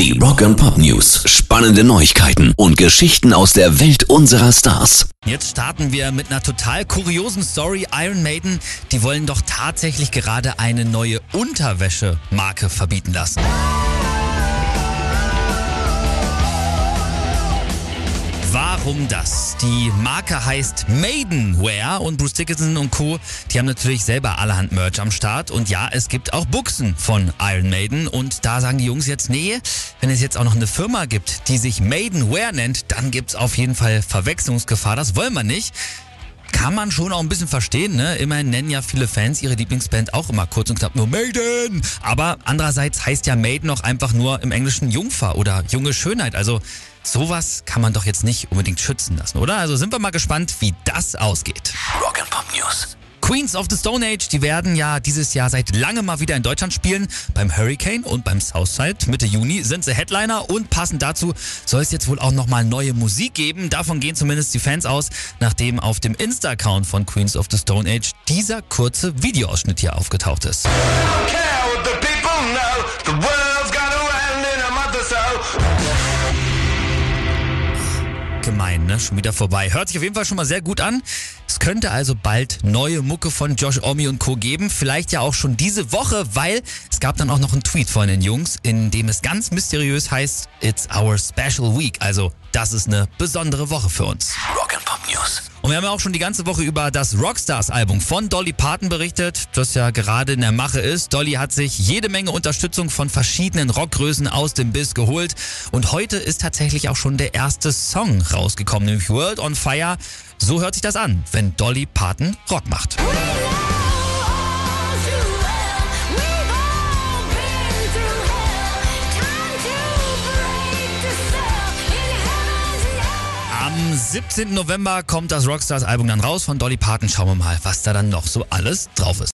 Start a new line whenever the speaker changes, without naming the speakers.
Die Rock and Pop News. Spannende Neuigkeiten und Geschichten aus der Welt unserer Stars.
Jetzt starten wir mit einer total kuriosen Story. Iron Maiden, die wollen doch tatsächlich gerade eine neue Unterwäschemarke verbieten lassen. Warum das? Die Marke heißt Maidenwear und Bruce Dickinson und Co. Die haben natürlich selber allerhand Merch am Start und ja, es gibt auch Buchsen von Iron Maiden und da sagen die Jungs jetzt, nee, wenn es jetzt auch noch eine Firma gibt, die sich Maidenwear nennt, dann gibt's auf jeden Fall Verwechslungsgefahr. Das wollen wir nicht kann man schon auch ein bisschen verstehen, ne? Immerhin nennen ja viele Fans ihre Lieblingsband auch immer kurz und knapp nur Maiden. Aber andererseits heißt ja Maiden auch einfach nur im Englischen Jungfer oder junge Schönheit. Also sowas kann man doch jetzt nicht unbedingt schützen lassen, oder? Also sind wir mal gespannt, wie das ausgeht.
Rock'n'Pop News.
Queens of the Stone Age, die werden ja dieses Jahr seit langem mal wieder in Deutschland spielen. Beim Hurricane und beim Southside. Mitte Juni sind sie Headliner und passend dazu soll es jetzt wohl auch nochmal neue Musik geben. Davon gehen zumindest die Fans aus, nachdem auf dem Insta-Account von Queens of the Stone Age dieser kurze Videoausschnitt hier aufgetaucht ist. Gemein, ne? Schon wieder vorbei. Hört sich auf jeden Fall schon mal sehr gut an. Es könnte also bald neue Mucke von Josh Omi und Co. geben. Vielleicht ja auch schon diese Woche, weil es gab dann auch noch einen Tweet von den Jungs, in dem es ganz mysteriös heißt, It's our special week. Also, das ist eine besondere Woche für uns.
Rock'n'Pop News.
Und wir haben ja auch schon die ganze Woche über das Rockstars-Album von Dolly Parton berichtet, das ja gerade in der Mache ist. Dolly hat sich jede Menge Unterstützung von verschiedenen Rockgrößen aus dem Biss geholt. Und heute ist tatsächlich auch schon der erste Song rausgekommen, nämlich World on Fire. So hört sich das an, wenn Dolly Parton Rock macht. 17. November kommt das Rockstars-Album dann raus von Dolly Parton. Schauen wir mal, was da dann noch so alles drauf ist.